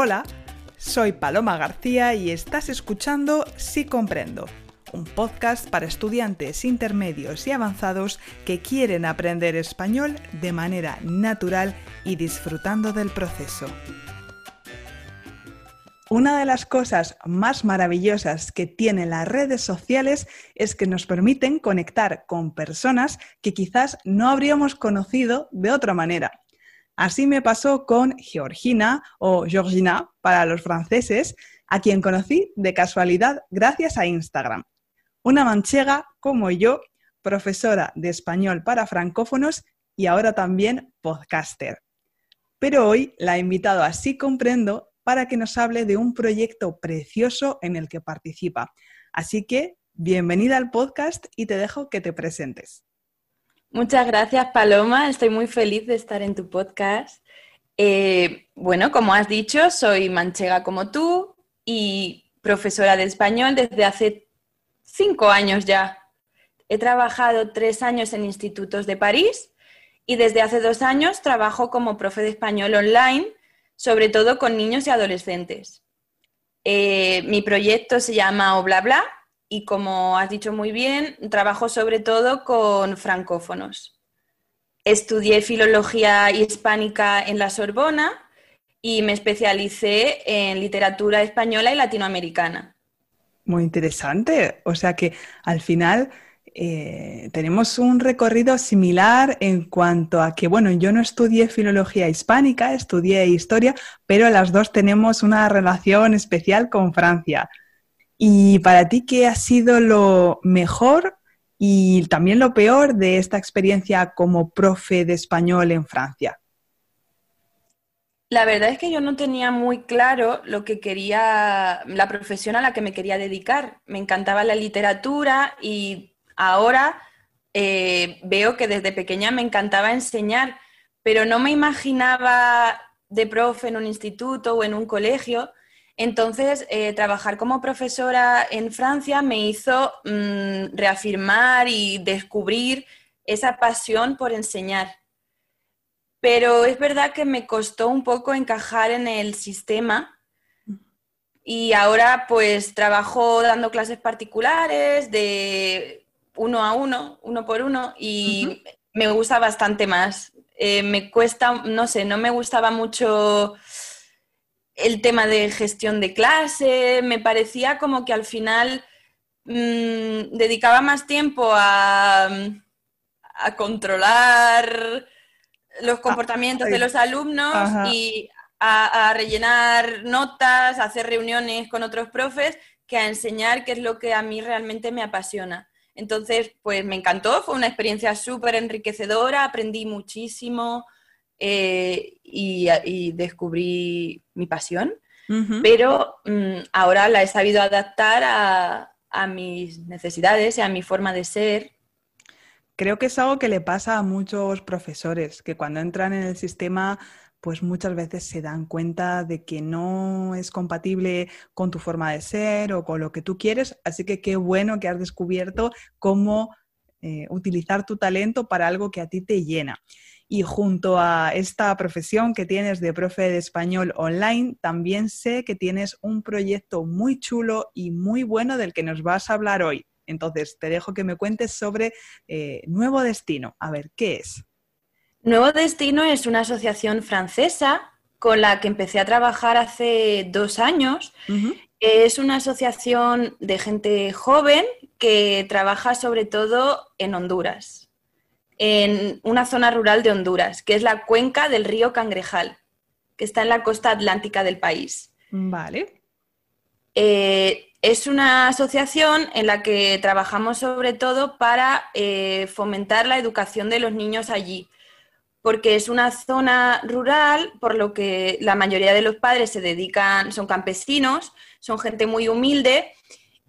Hola, soy Paloma García y estás escuchando Sí Comprendo, un podcast para estudiantes intermedios y avanzados que quieren aprender español de manera natural y disfrutando del proceso. Una de las cosas más maravillosas que tienen las redes sociales es que nos permiten conectar con personas que quizás no habríamos conocido de otra manera. Así me pasó con Georgina o Georgina para los franceses, a quien conocí de casualidad gracias a Instagram. Una manchega como yo, profesora de español para francófonos y ahora también podcaster. Pero hoy la he invitado a Sí Comprendo para que nos hable de un proyecto precioso en el que participa. Así que, bienvenida al podcast y te dejo que te presentes. Muchas gracias, Paloma. Estoy muy feliz de estar en tu podcast. Eh, bueno, como has dicho, soy manchega como tú y profesora de español desde hace cinco años ya. He trabajado tres años en institutos de París y desde hace dos años trabajo como profe de español online sobre todo con niños y adolescentes. Eh, mi proyecto se llama Oblabla y como has dicho muy bien, trabajo sobre todo con francófonos. Estudié filología hispánica en la Sorbona y me especialicé en literatura española y latinoamericana. Muy interesante. O sea que al final eh, tenemos un recorrido similar en cuanto a que, bueno, yo no estudié filología hispánica, estudié historia, pero las dos tenemos una relación especial con Francia. Y para ti, ¿qué ha sido lo mejor y también lo peor de esta experiencia como profe de español en Francia? La verdad es que yo no tenía muy claro lo que quería, la profesión a la que me quería dedicar. Me encantaba la literatura y Ahora eh, veo que desde pequeña me encantaba enseñar, pero no me imaginaba de profe en un instituto o en un colegio. Entonces, eh, trabajar como profesora en Francia me hizo mm, reafirmar y descubrir esa pasión por enseñar. Pero es verdad que me costó un poco encajar en el sistema y ahora pues trabajo dando clases particulares de uno a uno, uno por uno, y me gusta bastante más. Eh, me cuesta, no sé, no me gustaba mucho el tema de gestión de clase, me parecía como que al final mm, dedicaba más tiempo a, controlar los ah, comportamientos de los alumnos y a, rellenar notas, a hacer reuniones con otros profes, que a enseñar qué es lo que a mí realmente me apasiona. Entonces, pues me encantó, fue una experiencia súper enriquecedora, aprendí muchísimo eh, y, descubrí mi pasión, pero mm, ahora la he sabido adaptar a, a mis necesidades y a mi forma de ser Creo que es algo que le pasa a muchos profesores, que cuando entran en el sistema pues muchas veces se dan cuenta de que no es compatible con tu forma de ser o con lo que tú quieres. Así que qué bueno que has descubierto cómo eh, utilizar tu talento para algo que a ti te llena. Y junto a esta profesión que tienes de profe de español online, también sé que tienes un proyecto muy chulo y muy bueno del que nos vas a hablar hoy. Entonces, te dejo que me cuentes sobre eh, Nuevo Destino. A ver, ¿qué es? Nuevo Destino es una asociación francesa con la que empecé a trabajar hace dos años. Es una asociación de gente joven que trabaja sobre todo en Honduras, en una zona rural de Honduras, que es la cuenca del río Cangrejal, que está en la costa atlántica del país. Vale. Eh, es una asociación en la que trabajamos sobre todo para eh, fomentar la educación de los niños allí porque es una zona rural, por lo que la mayoría de los padres se dedican, son campesinos, son gente muy humilde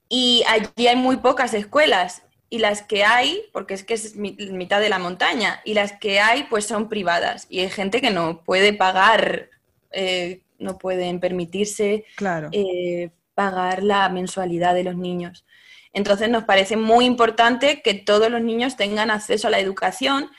y allí hay muy pocas escuelas. Y las que hay, porque es que es mitad de la montaña, y las que hay pues son privadas. Y hay gente que no puede pagar, eh, no pueden permitirse eh, pagar la mensualidad de los niños. Entonces nos parece muy importante que todos los niños tengan acceso a la educación.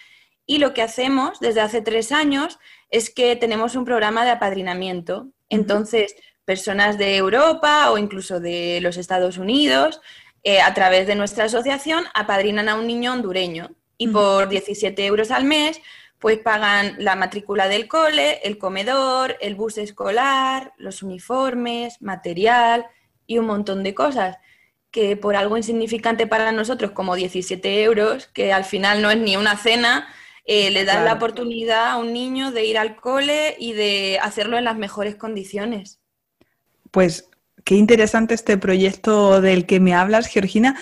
Y lo que hacemos desde hace tres años es que tenemos un programa de apadrinamiento. Entonces, personas de Europa o incluso de los Estados Unidos, eh, a través de nuestra asociación, apadrinan a un niño hondureño y por 17 euros al mes, pues pagan la matrícula del cole, el comedor, el bus escolar, los uniformes, material y un montón de cosas que por algo insignificante para nosotros, como 17 euros, que al final no es ni una cena, eh, le das la oportunidad a un niño de ir al cole y de hacerlo en las mejores condiciones. Pues qué interesante este proyecto del que me hablas, Georgina.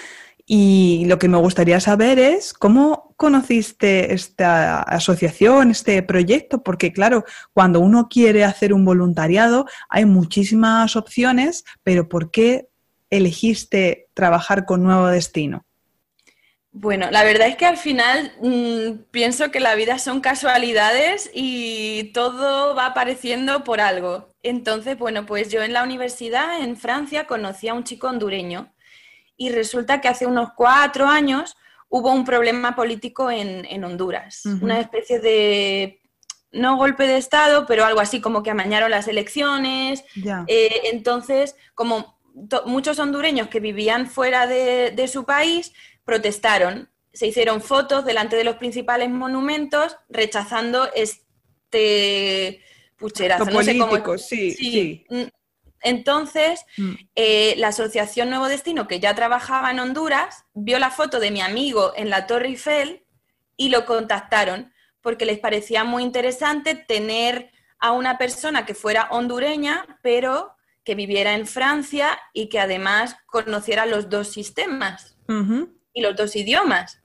Y lo que me gustaría saber es cómo conociste esta asociación, este proyecto, porque claro, cuando uno quiere hacer un voluntariado hay muchísimas opciones, pero ¿por qué elegiste trabajar con Nuevo Destino? Bueno, la verdad es que al final mm, pienso que la vida son casualidades y todo va apareciendo por algo. Entonces, bueno, pues yo en la universidad en Francia conocí a un chico hondureño y resulta que hace unos cuatro años hubo un problema político en, Honduras, una especie de, no golpe de Estado, pero algo así como que amañaron las elecciones. Eh, entonces, como muchos hondureños que vivían fuera de su país, protestaron. Se hicieron fotos delante de los principales monumentos rechazando este pucherazo. no sé cómo... sí, sí. Mm, entonces, mm. eh, la Asociación Nuevo Destino, que ya trabajaba en Honduras, vio la foto de mi amigo en la Torre Eiffel y lo contactaron porque les parecía muy interesante tener a una persona que fuera hondureña, pero que viviera en Francia y que además conociera los dos sistemas y los dos idiomas.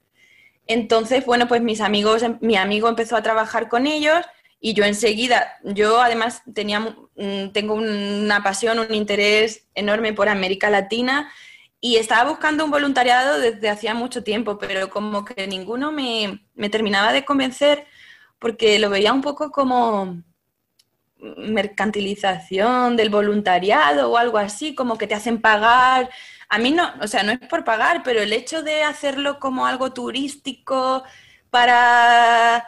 Entonces, bueno, pues mis amigos, mi amigo empezó a trabajar con ellos y yo enseguida, yo además tenía, mm, tengo una pasión, un interés enorme por América Latina y estaba buscando un voluntariado desde hacía mucho tiempo, pero como que ninguno me, me terminaba de convencer porque lo veía un poco como mercantilización del voluntariado o algo así, como que te hacen pagar a mí no, o sea, no es por pagar, pero el hecho de hacerlo como algo turístico para...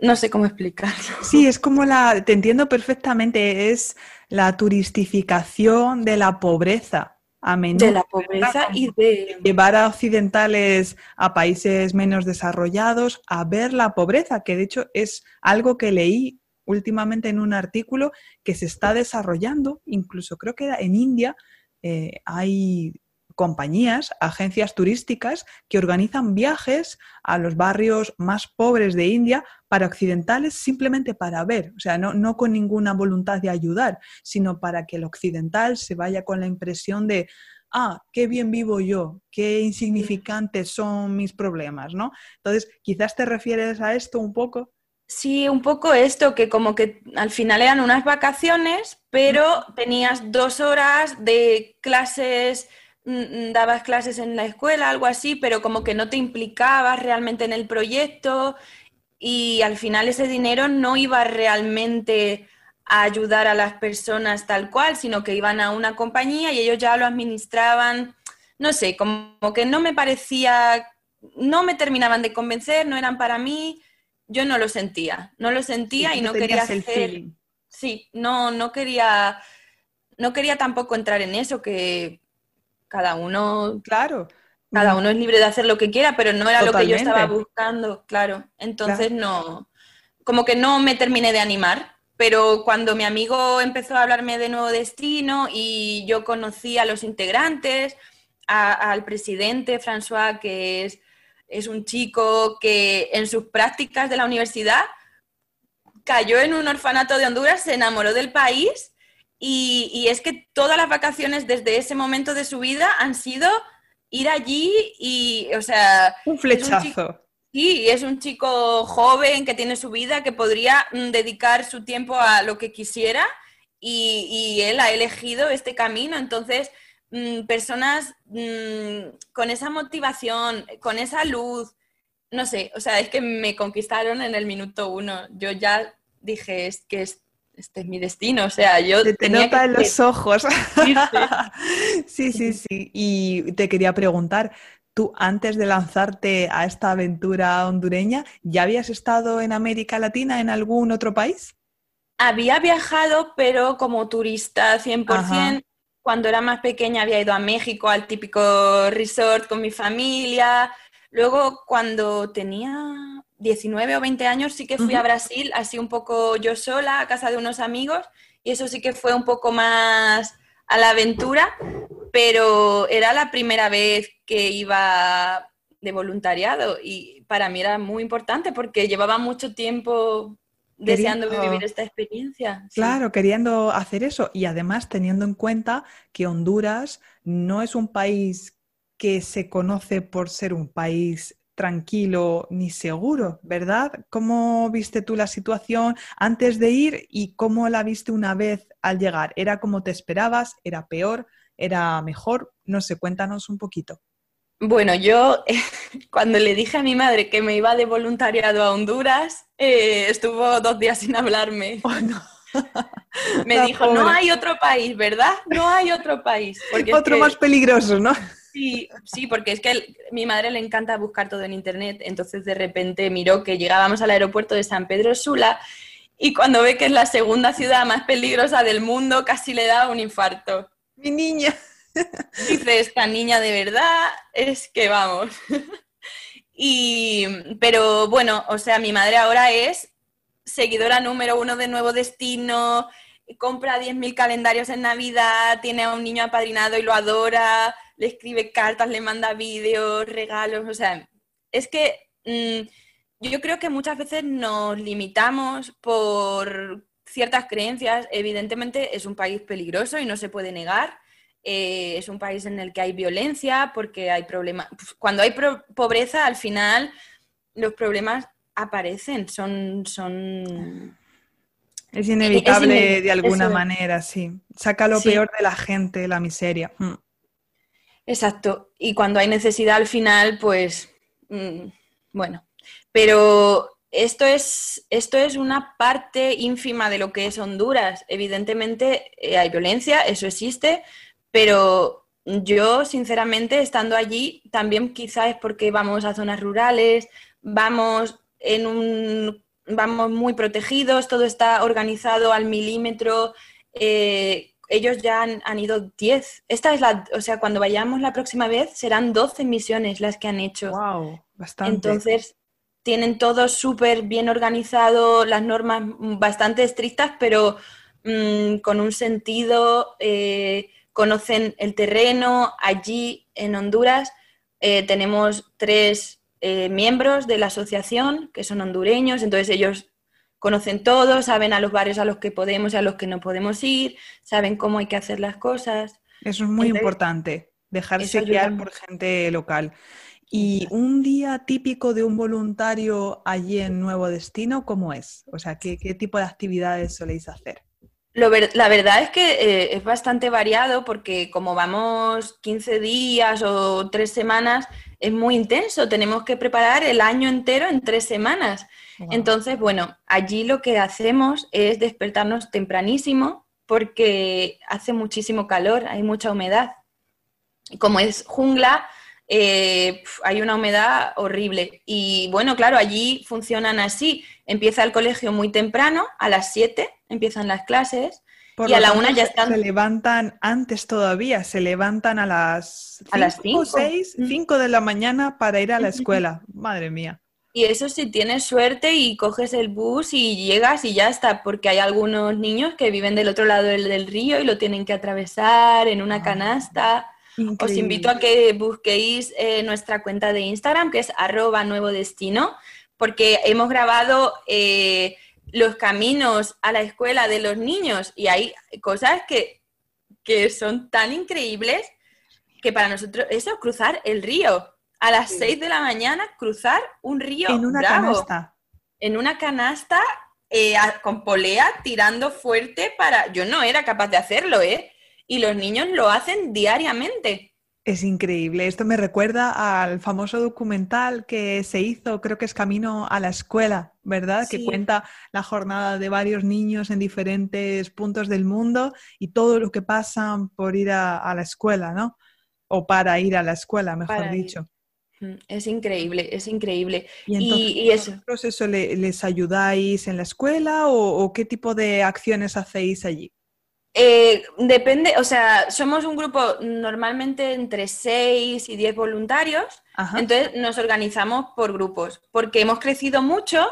No sé cómo explicarlo. Sí, es como la, te entiendo perfectamente, es la turistificación de la pobreza. A menudo, de la pobreza y de... Llevar a occidentales a países menos desarrollados a ver la pobreza, que de hecho es algo que leí últimamente en un artículo que se está desarrollando, incluso creo que en India eh, hay compañías, agencias turísticas que organizan viajes a los barrios más pobres de India para occidentales simplemente para ver, o sea, no, con ninguna voluntad de ayudar, sino para que el occidental se vaya con la impresión de, ah, qué bien vivo yo, qué insignificantes son mis problemas, ¿no? Entonces, quizás te refieres a esto un poco. Sí, un poco esto, que como que al final eran unas vacaciones, pero tenías dos horas de clases dabas clases en la escuela, algo así, pero como que no te implicabas realmente en el proyecto y al final ese dinero no iba realmente a ayudar a las personas tal cual, sino que iban a una compañía y ellos ya lo administraban, no sé, como que no me parecía, no me terminaban de convencer, no eran para mí, yo no lo sentía, no lo sentía y no quería hacer... Sí, no, no quería, no quería tampoco entrar en eso, que cada uno, claro. Cada uno es libre de hacer lo que quiera, pero no era lo que yo estaba buscando, claro. Entonces no, como que no me terminé de animar, pero cuando mi amigo empezó a hablarme de Nuevo Destino y yo conocí a los integrantes, al presidente François, que es, es un chico que en sus prácticas de la universidad cayó en un orfanato de Honduras, se enamoró del país y, es que todas las vacaciones desde ese momento de su vida han sido ir allí y, o sea... Un flechazo. sí, es un chico joven que tiene su vida, que podría mm, dedicar su tiempo a lo que quisiera y, él ha elegido este camino. Entonces, mm, personas mm, con esa motivación, con esa luz, no sé, o sea, es que me conquistaron en el minuto uno. Yo ya dije es que es este es mi destino, o sea, yo... te nota en los ojos. sí, sí, sí. Y te quería preguntar, tú antes de lanzarte a esta aventura hondureña, ¿ya habías estado en América Latina, en algún otro país? había viajado, pero como turista 100%. Cuando era más pequeña había ido a México al típico resort con mi familia. Luego, cuando tenía 19 o 20 años, sí que fui a Brasil, así un poco yo sola, a casa de unos amigos, y eso sí que fue un poco más a la aventura, pero era la primera vez que iba de voluntariado y para mí era muy importante porque llevaba mucho tiempo deseando vivir esta experiencia. Claro, queriendo hacer eso y además teniendo en cuenta que Honduras no es un país que se conoce por ser un país tranquilo ni seguro, ¿verdad? ¿Cómo viste tú la situación antes de ir y cómo la viste una vez al llegar? ¿Era como te esperabas? ¿Era peor? ¿Era mejor? No sé, cuéntanos un poquito. Bueno, yo cuando le dije a mi madre que me iba de voluntariado a Honduras, eh, estuvo dos días sin hablarme. Oh, me dijo, no hay otro país, ¿verdad? No hay otro país. otro más peligroso, ¿no? Sí, sí, porque es que mi madre le encanta buscar todo en internet, entonces de repente miró que llegábamos al aeropuerto de San Pedro Sula y cuando ve que es la segunda ciudad más peligrosa del mundo, casi le da un infarto. Mi niña. Dice, esta niña de verdad es que vamos. y, pero bueno, o sea, mi madre ahora es seguidora número uno de Nuevo Destino, compra 10.000 calendarios en Navidad, tiene a un niño apadrinado y lo adora, le escribe cartas, le manda vídeos, regalos, o sea, es que mm, yo creo que muchas veces nos limitamos por ciertas creencias. Evidentemente es un país peligroso y no se puede negar, eh, es un país en el que hay violencia, porque hay problemas. Pues, cuando hay pobreza, al final los problemas aparecen, son... son... Es inevitable de alguna manera, sí. Saca lo peor de la gente, la miseria. Mm. Exacto. Y cuando hay necesidad al final, pues, mm, bueno. Pero esto es, esto es una parte ínfima de lo que es Honduras. Evidentemente eh, hay violencia, eso existe, pero yo, sinceramente, estando allí, también quizás es porque vamos a zonas rurales, vamos en un vamos muy protegidos, todo está organizado al milímetro. Eh, ellos ya han, ido 10. Esta es la, o sea, cuando vayamos la próxima vez serán 12 misiones las que han hecho. Wow, bastante. Entonces, tienen todo súper bien organizado, las normas bastante estrictas, pero mm, con un sentido eh, conocen el terreno. Allí en Honduras eh, tenemos tres eh, miembros de la asociación que son hondureños, entonces ellos conocen todo, saben a los barrios a los que podemos y a los que no podemos ir, saben cómo hay que hacer las cosas. Eso es muy importante, dejarse guiar por gente local. ¿Y un día típico de un voluntario allí en Nuevo Destino, cómo es? O sea, ¿qué, qué tipo de actividades soléis hacer? la verdad es que eh, es bastante variado porque como vamos 15 días o tres semanas, es muy intenso. Tenemos que preparar el año entero en tres semanas. Entonces, bueno, allí lo que hacemos es despertarnos tempranísimo porque hace muchísimo calor, hay mucha humedad. Como es jungla, eh, hay una humedad horrible. Y bueno, claro, allí funcionan así. Empieza el colegio muy temprano, a las 7 empiezan las clases. y a la una ya están. Se levantan antes todavía, se levantan a las 5 o 6, 5 de la mañana para ir a la escuela. Madre mía. Y eso si tienes suerte y coges el bus y llegas y ya está, porque hay algunos niños que viven del otro lado del, río y lo tienen que atravesar en una ah. canasta. Os invito a que busquéis eh, nuestra cuenta de Instagram, que es arroba nuevo destino, porque hemos grabado eh, los caminos a la escuela de los niños y hay cosas que, que son tan increíbles que para nosotros eso es cruzar el río. A las 6 de la mañana cruzar un río. En una canasta. En una canasta eh, con polea tirando fuerte para... Yo no era capaz de hacerlo, ¿eh? y los niños lo hacen diariamente. Es increíble. Esto me recuerda al famoso documental que se hizo, creo que es Camino a la Escuela, ¿verdad? Que cuenta la jornada de varios niños en diferentes puntos del mundo y todo lo que pasan por ir a, la escuela, ¿no? O para ir a la escuela, mejor dicho. Es increíble, es increíble. Y, entonces, eso. les ayudáis en la escuela o, qué tipo de acciones hacéis allí? Eh, depende, o sea, somos un grupo normalmente entre 6 y 10 voluntarios, entonces nos organizamos por grupos, porque hemos crecido mucho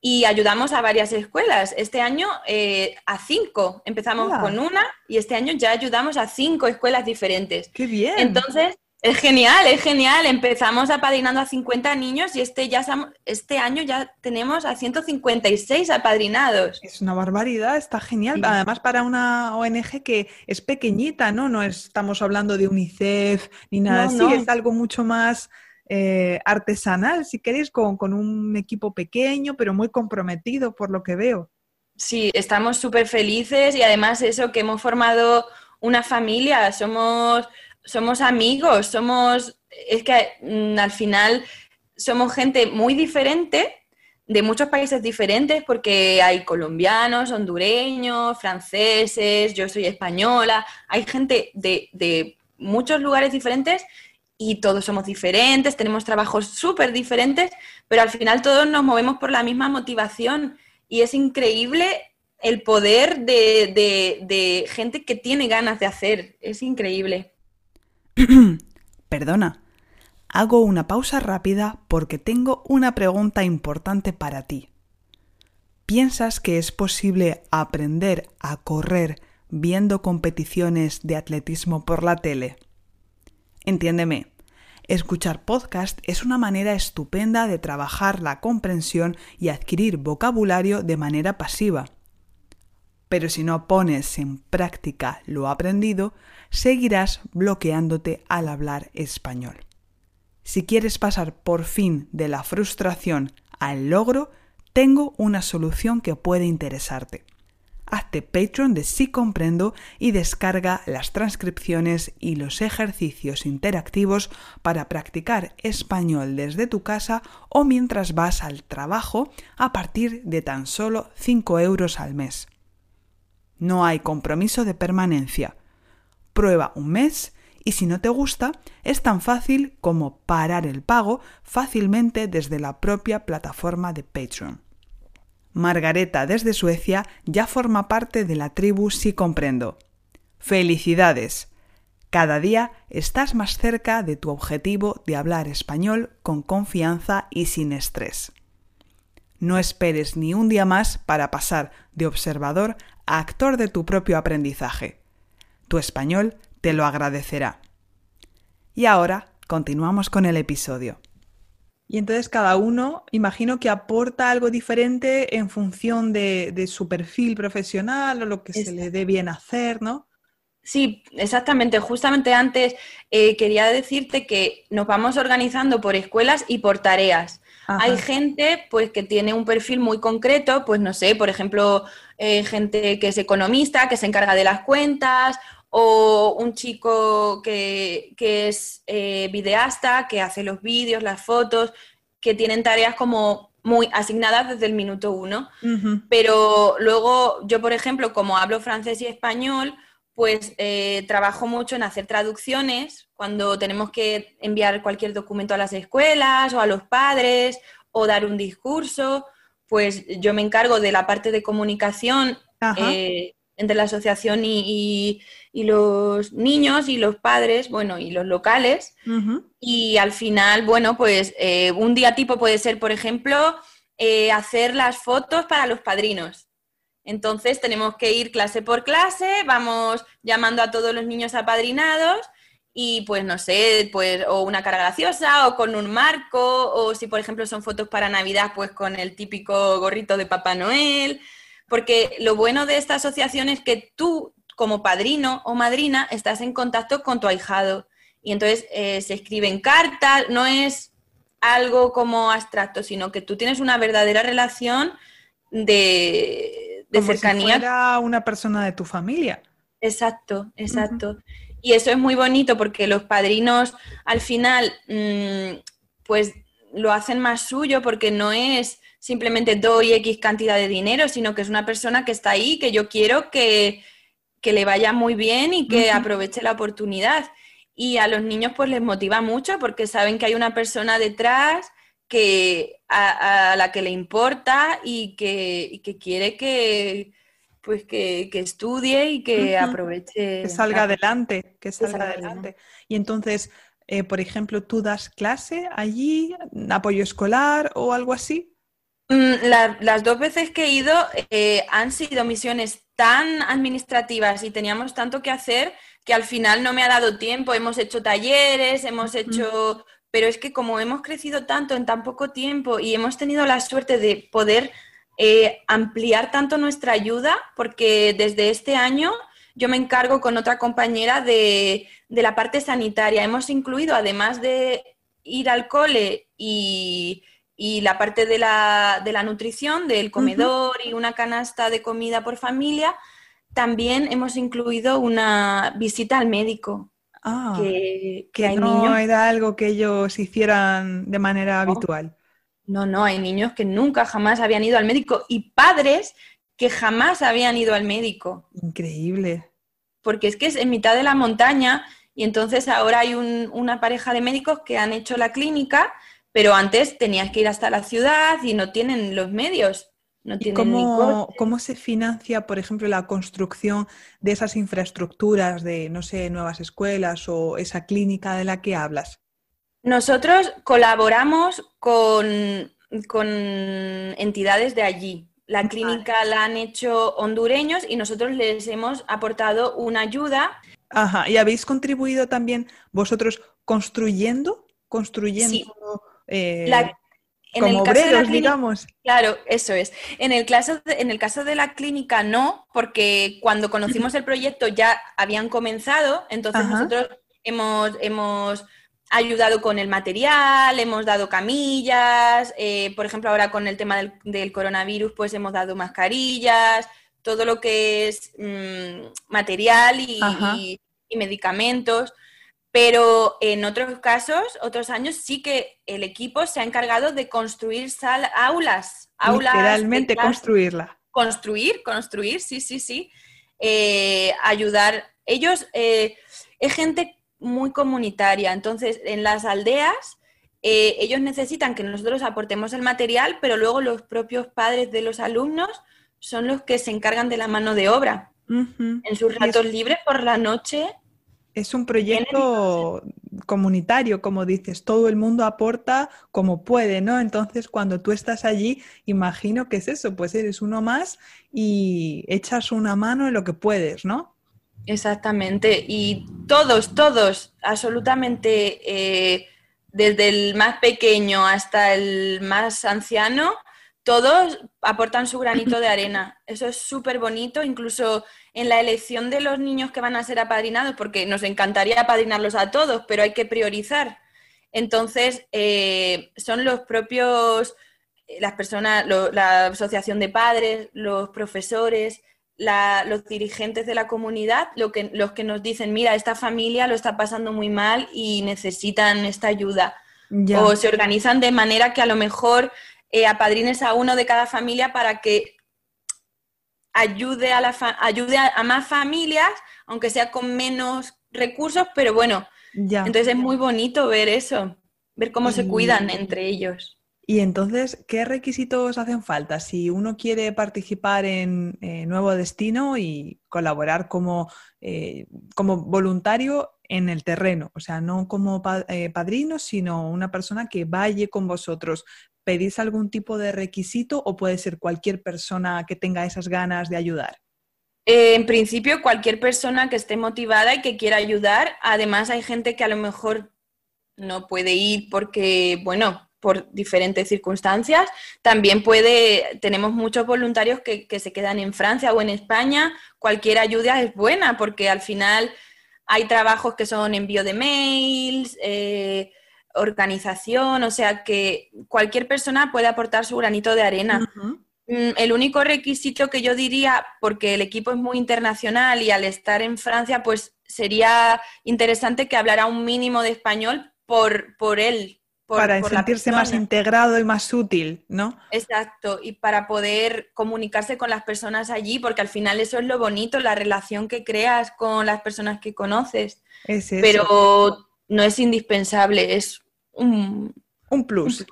y ayudamos a varias escuelas. Este año eh, a cinco, empezamos con una y este año ya ayudamos a cinco escuelas diferentes. ¡Qué bien! Entonces, es genial, es genial. Empezamos apadrinando a 50 niños y este, ya, este año ya tenemos a 156 apadrinados. Es una barbaridad, está genial. Además, para una ONG que es pequeñita, ¿no? No estamos hablando de UNICEF ni nada así, es algo mucho más eh, artesanal, si queréis, con, con un equipo pequeño, pero muy comprometido, por lo que veo. Sí, estamos súper felices y además eso que hemos formado una familia, somos somos amigos, somos, es que mm, al final somos gente muy diferente, de muchos países diferentes, porque hay colombianos, hondureños, franceses, yo soy española, hay gente de, muchos lugares diferentes y todos somos diferentes, tenemos trabajos súper diferentes, pero al final todos nos movemos por la misma motivación y es increíble el poder de, de gente que tiene ganas de hacer, es increíble. Perdona, hago una pausa rápida porque tengo una pregunta importante para ti. ¿Piensas que es posible aprender a correr viendo competiciones de atletismo por la tele? Entiéndeme, escuchar podcast es una manera estupenda de trabajar la comprensión y adquirir vocabulario de manera pasiva. Pero si no pones en práctica lo aprendido, seguirás bloqueándote al hablar español. Si quieres pasar por fin de la frustración al logro, tengo una solución que puede interesarte. Hazte Patreon de Si Comprendo y descarga las transcripciones y los ejercicios interactivos para practicar español desde tu casa o mientras vas al trabajo a partir de tan solo 5 euros al mes. No hay compromiso de permanencia. Prueba un mes y si no te gusta, es tan fácil como parar el pago fácilmente desde la propia plataforma de Patreon. Margareta desde Suecia ya forma parte de la tribu Si Comprendo. ¡Felicidades! Cada día estás más cerca de tu objetivo de hablar español con confianza y sin estrés. No esperes ni un día más para pasar de observador a actor de tu propio aprendizaje tu español te lo agradecerá. Y ahora continuamos con el episodio. Y entonces cada uno, imagino que aporta algo diferente en función de, su perfil profesional o lo que se le dé bien hacer, ¿no? Sí, exactamente. Justamente antes eh, quería decirte que nos vamos organizando por escuelas y por tareas. Hay gente pues que tiene un perfil muy concreto, pues no sé, por ejemplo, eh, gente que es economista, que se encarga de las cuentas, o un chico que, es eh, videasta, que hace los vídeos, las fotos, que tienen tareas como muy asignadas desde el minuto uno. Pero luego yo, por ejemplo, como hablo francés y español, pues eh, trabajo mucho en hacer traducciones cuando tenemos que enviar cualquier documento a las escuelas o a los padres o dar un discurso, pues yo me encargo de la parte de comunicación entre la asociación y, los niños y los padres, bueno, y los locales. Y al final, bueno, pues eh, un día tipo puede ser, por ejemplo, eh, hacer las fotos para los padrinos. Entonces tenemos que ir clase por clase, vamos llamando a todos los niños apadrinados y pues no sé, pues o una cara graciosa o con un marco o si por ejemplo son fotos para Navidad pues con el típico gorrito de Papá Noel porque lo bueno de esta asociación es que tú, como padrino o madrina, estás en contacto con tu ahijado. Y entonces eh, se escriben cartas, no es algo como abstracto, sino que tú tienes una verdadera relación de, cercanía. Si fuera una persona de tu familia. Exacto, exacto. Y eso es muy bonito porque los padrinos al final, mm, pues lo hacen más suyo porque no es simplemente doy X cantidad de dinero, sino que es una persona que está ahí, que yo quiero que, le vaya muy bien y que aproveche la oportunidad. y a los niños pues les motiva mucho porque saben que hay una persona detrás que a, la que le importa y que, quiere que pues que, estudie y que aproveche. Que salga adelante, que salga, adelante. Y entonces, eh, por ejemplo, ¿tú das clase allí, apoyo escolar o algo así? Mm, las dos veces que he ido eh, han sido misiones tan administrativas y teníamos tanto que hacer que al final no me ha dado tiempo. Hemos hecho talleres, hemos hecho... Pero es que como hemos crecido tanto en tan poco tiempo y hemos tenido la suerte de poder eh, ampliar tanto nuestra ayuda, porque desde este año yo me encargo con otra compañera de, la parte sanitaria. Hemos incluido, además de ir al cole y, la parte de la, nutrición, del comedor y una canasta de comida por familia, también hemos incluido una visita al médico. Ah, que, hay no era algo que ellos hicieran de manera habitual. No, no, hay niños que nunca jamás habían ido al médico y padres que jamás habían ido al médico. Increíble. Porque es que es en mitad de la montaña y entonces ahora hay una pareja de médicos que han hecho la clínica, pero antes tenías que ir hasta la ciudad y no tienen los medios. ¿Y cómo, se financia, por ejemplo, la construcción de esas infraestructuras de, no sé, nuevas escuelas o esa clínica de la que hablas? Nosotros colaboramos con, con entidades de allí. La clínica la han hecho hondureños y nosotros les hemos aportado una ayuda. Ajá, ¿y habéis contribuido también vosotros construyendo? Construyendo. Sí. Eh, en el caso de la digamos. Claro, eso es. En el, caso de, en el caso de la clínica no, porque cuando conocimos el proyecto ya habían comenzado, entonces nosotros hemos, hemos ayudado con el material, hemos dado camillas, eh, por ejemplo ahora con el tema del, coronavirus pues hemos dado mascarillas, todo lo que es mm, material y medicamentos. Pero en otros casos, otros años, sí que el equipo se ha encargado de construir aulas, aulas. Literalmente construirla. Construir, construir, sí, sí, sí. Eh, ayudar. Ellos, eh, es gente muy comunitaria, entonces en las aldeas eh, ellos necesitan que nosotros aportemos el material, pero luego los propios padres de los alumnos son los que se encargan de la mano de obra. En sus ratos libres por la noche es un proyecto comunitario, como dices, todo el mundo aporta como puede, ¿no? Entonces, cuando tú estás allí, imagino que es eso, pues eres uno más y echas una mano en lo que puedes, ¿no? Exactamente, y todos, todos, absolutamente, eh, desde el más pequeño hasta el más anciano, todos aportan su granito de arena. Eso es súper bonito, incluso en la elección de los niños que van a ser apadrinados, porque nos encantaría apadrinarlos a todos, pero hay que priorizar. Entonces, eh, son los propios, eh, las personas, la asociación de padres, los profesores, los dirigentes de la comunidad, lo que, los que nos dicen, mira, esta familia lo está pasando muy mal y necesitan esta ayuda. O se organizan de manera que a lo mejor eh, apadrines a uno de cada familia para que ayude a, la ayude a, más familias, aunque sea con menos recursos, pero bueno, entonces es muy bonito ver eso, ver cómo se cuidan entre ellos. Y entonces, ¿qué requisitos hacen falta si uno quiere participar en eh, Nuevo Destino y colaborar como, eh, como voluntario en el terreno? O sea, no como eh, padrino, sino una persona que vaya con vosotros. ¿Pedís algún tipo de requisito o puede ser cualquier persona que tenga esas ganas de ayudar? Eh, en principio, cualquier persona que esté motivada y que quiera ayudar. Además, hay gente que a lo mejor no puede ir porque, bueno, por diferentes circunstancias. También puede, tenemos muchos voluntarios que, se quedan en Francia o en España. Cualquier ayuda es buena porque al final hay trabajos que son envío de mails, eh, organización, o sea que cualquier persona puede aportar su granito de arena. Mm, el único requisito que yo diría, porque el equipo es muy internacional y al estar en Francia, pues sería interesante que hablara un mínimo de español por, por él, para sentirse más integrado y más útil, ¿no? Exacto, y para poder comunicarse con las personas allí, porque al final eso es lo bonito, la relación que creas con las personas que conoces. Pero no es indispensable, es un, plus.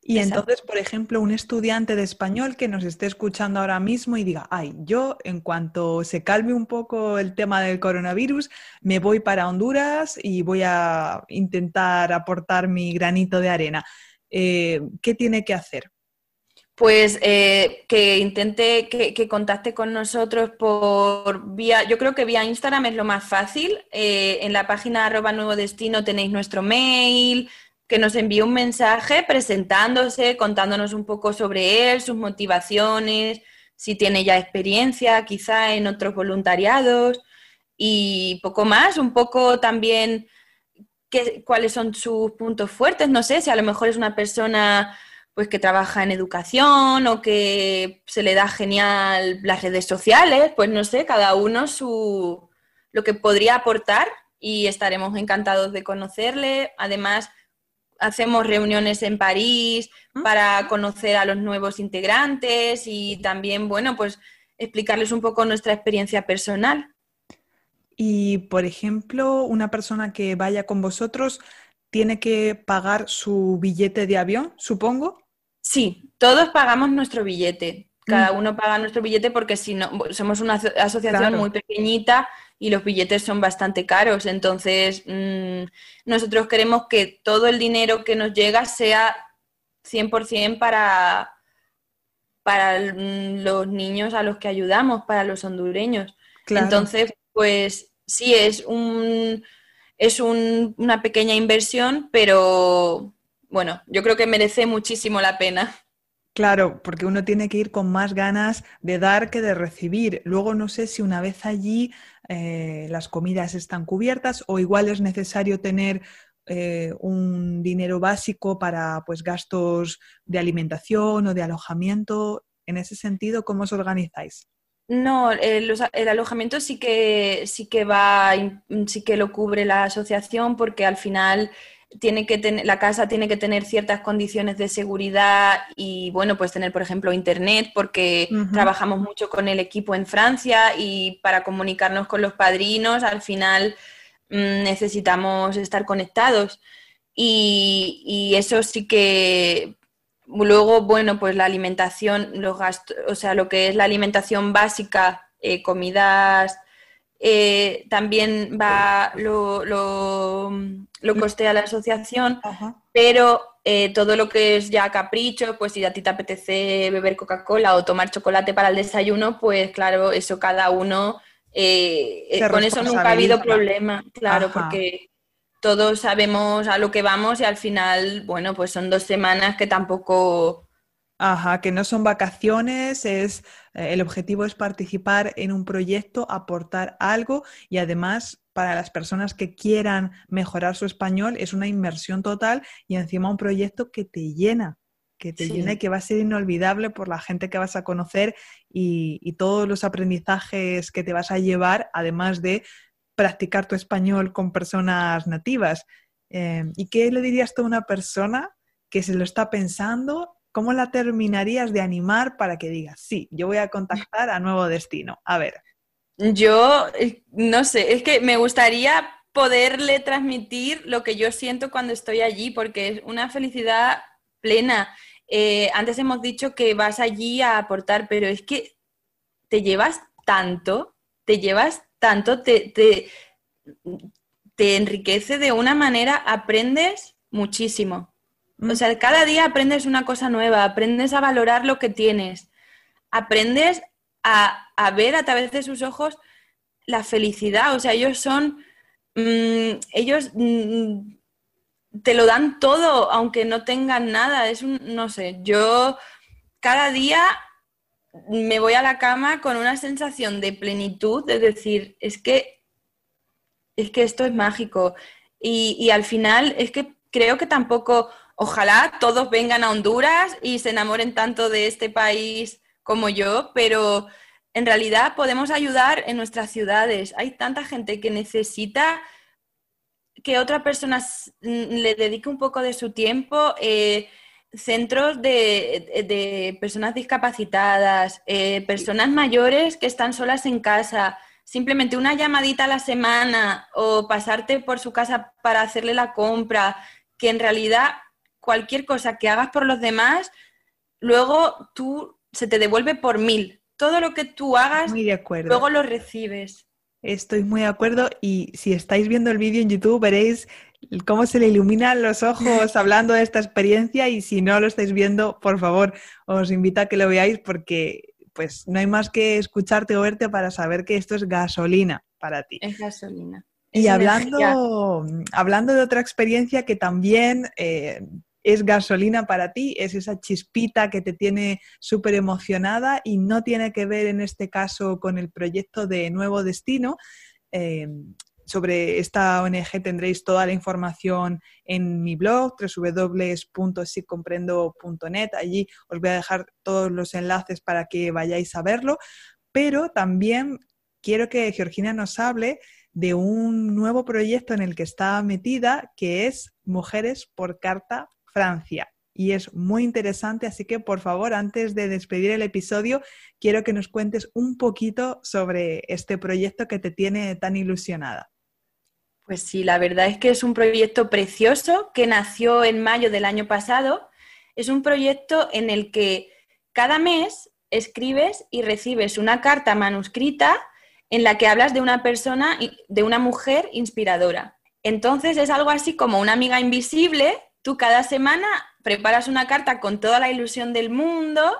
Y entonces, por ejemplo, un estudiante de español que nos esté escuchando ahora mismo y diga, ay, yo en cuanto se calme un poco el tema del coronavirus, me voy para Honduras y voy a intentar aportar mi granito de arena. Eh, ¿Qué tiene que hacer? Pues eh, que intente que, contacte con nosotros por vía, yo creo que vía Instagram es lo más fácil. Eh, en la página arroba nuevo destino tenéis nuestro mail, que nos envíe un mensaje presentándose, contándonos un poco sobre él, sus motivaciones, si tiene ya experiencia quizá en otros voluntariados y poco más, un poco también qué, cuáles son sus puntos fuertes, no sé, si a lo mejor es una persona pues que trabaja en educación o que se le da genial las redes sociales, pues no sé, cada uno su lo que podría aportar y estaremos encantados de conocerle. Además, hacemos reuniones en París ah. para conocer a los nuevos integrantes y también, bueno, pues explicarles un poco nuestra experiencia personal. Y, por ejemplo, una persona que vaya con vosotros tiene que pagar su billete de avión, supongo. Sí, todos pagamos nuestro billete. Cada mm. uno paga nuestro billete porque si no, somos una asociación muy pequeñita y los billetes son bastante caros. Entonces, mm, nosotros queremos que todo el dinero que nos llega sea 100% para, para mm, los niños a los que ayudamos, para los hondureños. Entonces, pues sí, es un es una pequeña inversión, pero bueno, yo creo que merece muchísimo la pena. Claro, porque uno tiene que ir con más ganas de dar que de recibir. Luego no sé si una vez allí eh, las comidas están cubiertas o igual es necesario tener eh, un dinero básico para pues gastos de alimentación o de alojamiento. En ese sentido, ¿cómo os organizáis? No, el, el, alojamiento sí que sí que va, sí que lo cubre la asociación porque al final tiene que tener, la casa tiene que tener ciertas condiciones de seguridad y, bueno, pues tener, por ejemplo, internet, porque trabajamos mucho con el equipo en Francia y para comunicarnos con los padrinos, al final mm, necesitamos estar conectados. Y, eso sí que. Luego, bueno, pues la alimentación, los gastos, o sea, lo que es la alimentación básica, eh, comidas eh, también va lo, lo, lo, costea la asociación, pero eh, todo lo que es ya capricho, pues si a ti te apetece beber Coca-Cola o tomar chocolate para el desayuno, pues claro, eso cada uno, eh, con eso nunca ha habido problema, claro, porque todos sabemos a lo que vamos y al final, bueno, pues son dos semanas que tampoco Ajá, que no son vacaciones, es eh, el objetivo es participar en un proyecto, aportar algo y además para las personas que quieran mejorar su español es una inversión total y encima un proyecto que te llena, que te llena y que va a ser inolvidable por la gente que vas a conocer y, todos los aprendizajes que te vas a llevar, además de practicar tu español con personas nativas. Eh, ¿Y qué le dirías tú a una persona que se lo está pensando ¿cómo la terminarías de animar para que digas, sí, yo voy a contactar a Nuevo Destino? A ver. Yo, eh, no sé, es que me gustaría poderle transmitir lo que yo siento cuando estoy allí, porque es una felicidad plena. Eh, antes hemos dicho que vas allí a aportar, pero es que te llevas tanto, te llevas tanto, te, te, te enriquece de una manera, aprendes muchísimo. O sea, cada día aprendes una cosa nueva, aprendes a valorar lo que tienes, aprendes a, ver a través de sus ojos la felicidad. O sea, ellos son, mm, ellos mm, te lo dan todo, aunque no tengan nada. Es un, no sé, yo cada día me voy a la cama con una sensación de plenitud, de decir, es que, es que esto es mágico. Y, y al final es que creo que tampoco ojalá todos vengan a Honduras y se enamoren tanto de este país como yo, pero en realidad podemos ayudar en nuestras ciudades. Hay tanta gente que necesita que otra persona le dedique un poco de su tiempo. Eh, centros de, personas discapacitadas, eh, personas mayores que están solas en casa, simplemente una llamadita a la semana o pasarte por su casa para hacerle la compra, que en realidad cualquier cosa que hagas por los demás, luego tú se te devuelve por mil. Todo lo que tú hagas, luego lo recibes. Estoy muy de acuerdo y si estáis viendo el vídeo en YouTube veréis cómo se le iluminan los ojos hablando de esta experiencia y si no lo estáis viendo, por favor, os invito a que lo veáis porque pues no hay más que escucharte o verte para saber que esto es gasolina para ti. Es gasolina. Y hablando, hablando de otra experiencia que también eh, es gasolina para ti, es esa chispita que te tiene súper emocionada y no tiene que ver en este caso con el proyecto de Nuevo Destino. Eh, sobre esta ONG tendréis toda la información en mi blog www.sicomprendo.net. Allí os voy a dejar todos los enlaces para que vayáis a verlo, pero también quiero que Georgina nos hable de un nuevo proyecto en el que está metida, que es Mujeres por Carta Francia. Y es muy interesante, así que por favor, antes de despedir el episodio, quiero que nos cuentes un poquito sobre este proyecto que te tiene tan ilusionada. Pues sí, la verdad es que es un proyecto precioso que nació en mayo del año pasado. Es un proyecto en el que cada mes escribes y recibes una carta manuscrita en la que hablas de una persona, de una mujer inspiradora. Entonces es algo así como una amiga invisible Tú cada semana preparas una carta con toda la ilusión del mundo,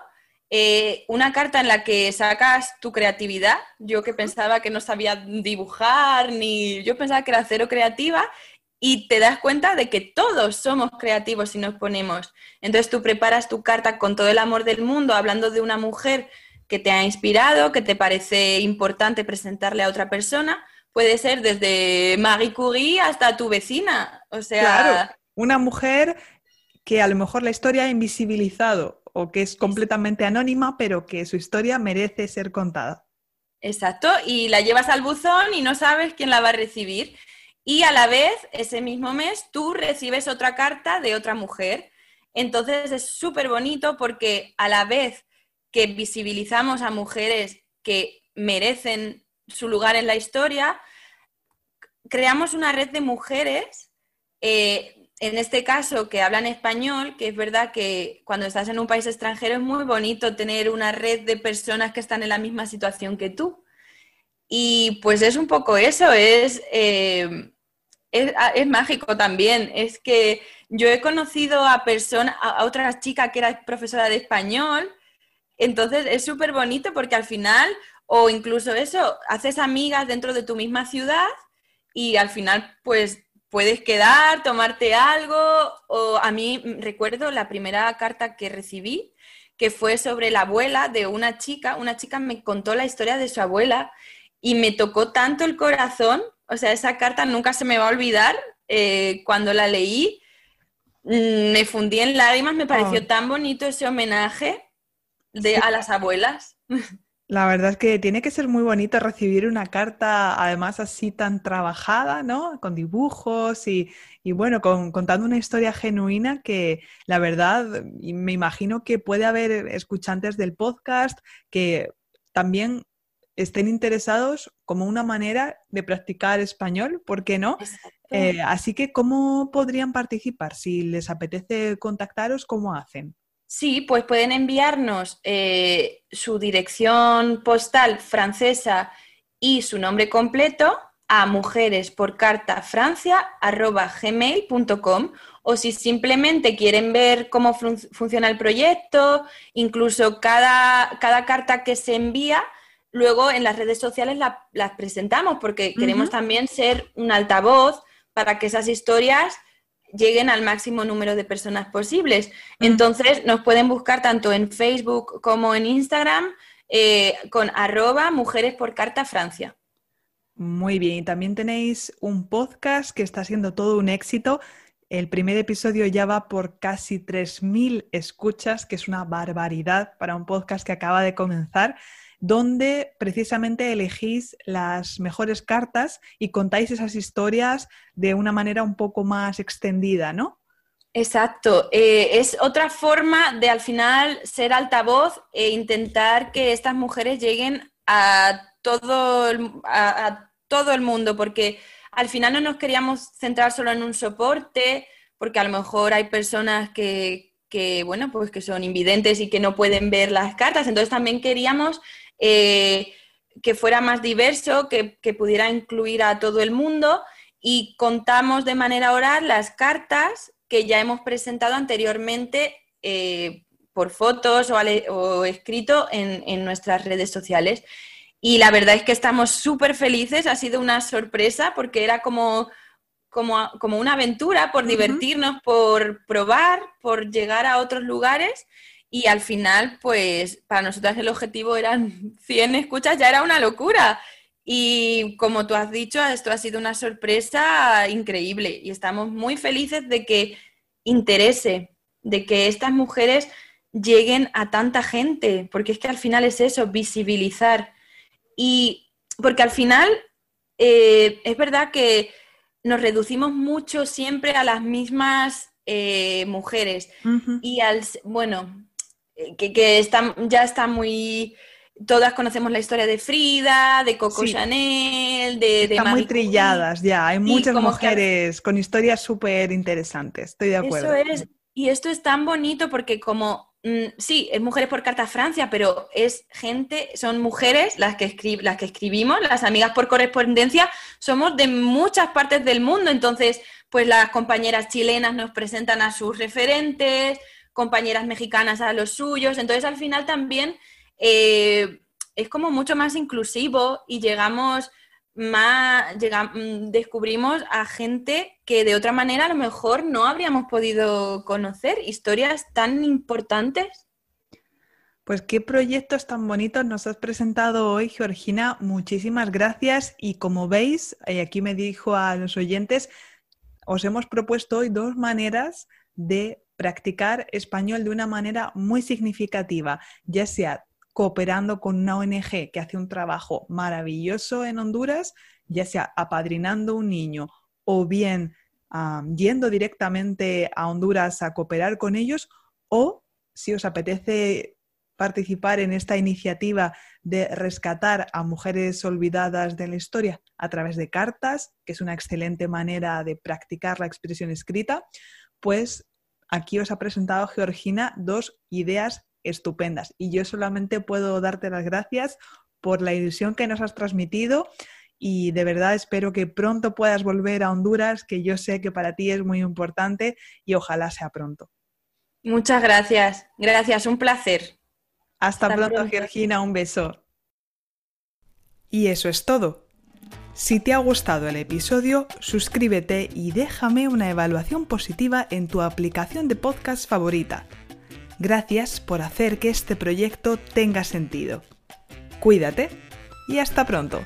eh, una carta en la que sacas tu creatividad. Yo que pensaba que no sabía dibujar, ni yo pensaba que era cero creativa, y te das cuenta de que todos somos creativos si nos ponemos. Entonces tú preparas tu carta con todo el amor del mundo, hablando de una mujer que te ha inspirado, que te parece importante presentarle a otra persona. Puede ser desde Marie Curie hasta tu vecina. O sea, una mujer que a lo mejor la historia ha invisibilizado o que es completamente anónima, pero que su historia merece ser contada. Exacto, y la llevas al buzón y no sabes quién la va a recibir. Y a la vez, ese mismo mes, tú recibes otra carta de otra mujer. Entonces es súper bonito porque a la vez que visibilizamos a mujeres que merecen su lugar en la historia, creamos una red de mujeres eh, en este caso que hablan español, que es verdad que cuando estás en un país extranjero es muy bonito tener una red de personas que están en la misma situación que tú. Y pues es un poco eso, es, eh, es, mágico también. Es que yo he conocido a personas, a otra chica que era profesora de español, entonces es súper bonito porque al final, o incluso eso, haces amigas dentro de tu misma ciudad y al final pues puedes quedar, tomarte algo. O a mí recuerdo la primera carta que recibí, que fue sobre la abuela de una chica. Una chica me contó la historia de su abuela y me tocó tanto el corazón. O sea, esa carta nunca se me va a olvidar. Eh, cuando la leí, mm, me fundí en lágrimas, me pareció oh. tan bonito ese homenaje de, a las abuelas. La verdad es que tiene que ser muy bonito recibir una carta, además así tan trabajada, ¿no? Con dibujos y, bueno, contando una historia genuina que la verdad me imagino que puede haber escuchantes del podcast que también estén interesados como una manera de practicar español, ¿por qué no? Eh, así que, ¿cómo podrían participar? Si les apetece contactaros, ¿cómo hacen? Sí, pues pueden enviarnos eh, su dirección postal francesa y su nombre completo a mujeresporcartafrancia.gmail.com o si simplemente quieren ver cómo funciona el proyecto, incluso cada, cada, carta que se envía, luego en las redes sociales las presentamos porque queremos también ser un altavoz para que esas historias lleguen al máximo número de personas posibles. Entonces, nos pueden buscar tanto en Facebook como en Instagram eh, con arroba Mujeres por Carta Francia. Muy bien, y también tenéis un podcast que está siendo todo un éxito. El primer episodio ya va por casi 3.000 escuchas, que es una barbaridad para un podcast que acaba de comenzar. Donde precisamente elegís las mejores cartas y contáis esas historias de una manera un poco más extendida, ¿no? Exacto, eh, es otra forma de al final ser altavoz e intentar que estas mujeres lleguen a todo, a, todo el mundo, porque al final no nos queríamos centrar solo en un soporte, porque a lo mejor hay personas que, bueno, pues que son invidentes y que no pueden ver las cartas, entonces también queríamos eh, que fuera más diverso, que, que pudiera incluir a todo el mundo y contamos de manera oral las cartas que ya hemos presentado anteriormente eh, por fotos o, escrito en, nuestras redes sociales. Y la verdad es que estamos súper felices, ha sido una sorpresa porque era como, como, como una aventura por divertirnos, por probar, por llegar a otros lugares. Y al final, pues para nosotras el objetivo eran 100 escuchas, ya era una locura. Y como tú has dicho, esto ha sido una sorpresa increíble y estamos muy felices de que interese, de que estas mujeres lleguen a tanta gente, porque es que al final es eso, visibilizar. Y porque al final eh, es verdad que nos reducimos mucho siempre a las mismas eh, mujeres. Y al, bueno, eh, que, ya está muy todas conocemos la historia de Frida, de Coco Chanel, de... Están muy trilladas ya, hay muchas mujeres con historias súper interesantes, estoy de acuerdo. Eso es, y esto es tan bonito porque como, mm, sí, es Mujeres por Carta Francia, pero es gente, son mujeres las que, las que escribimos, las amigas por correspondencia, somos de muchas partes del mundo, entonces, pues las compañeras chilenas nos presentan a sus referentes, compañeras mexicanas a los suyos, entonces al final también eh, es como mucho más inclusivo y llegamos más, mm, descubrimos a gente que de otra manera a lo mejor no habríamos podido conocer, historias tan importantes. Pues qué proyectos tan bonitos nos has presentado hoy, Georgina. Muchísimas gracias. Y como veis, y aquí me dijo a los oyentes, os hemos propuesto hoy dos maneras de practicar español de una manera muy significativa, ya sea cooperando con una ONG que hace un trabajo maravilloso en Honduras, ya sea apadrinando un niño o bien yendo directamente a Honduras a cooperar con ellos, o si os apetece participar en esta iniciativa de rescatar a mujeres olvidadas de la historia a través de cartas, que es una excelente manera de practicar la expresión escrita, pues aquí os ha presentado Georgina dos ideas estupendas. Y yo solamente puedo darte las gracias por la ilusión que nos has transmitido y de verdad espero que pronto puedas volver a Honduras, que yo sé que para ti es muy importante y ojalá sea pronto. Muchas gracias. Gracias, un placer. Hasta, pronto, pronto, Georgina, un beso. Y eso es todo. Si te ha gustado el episodio, suscríbete y déjame una evaluación positiva en tu aplicación de podcast favorita Gracias por hacer que este proyecto tenga sentido. Cuídate y hasta pronto.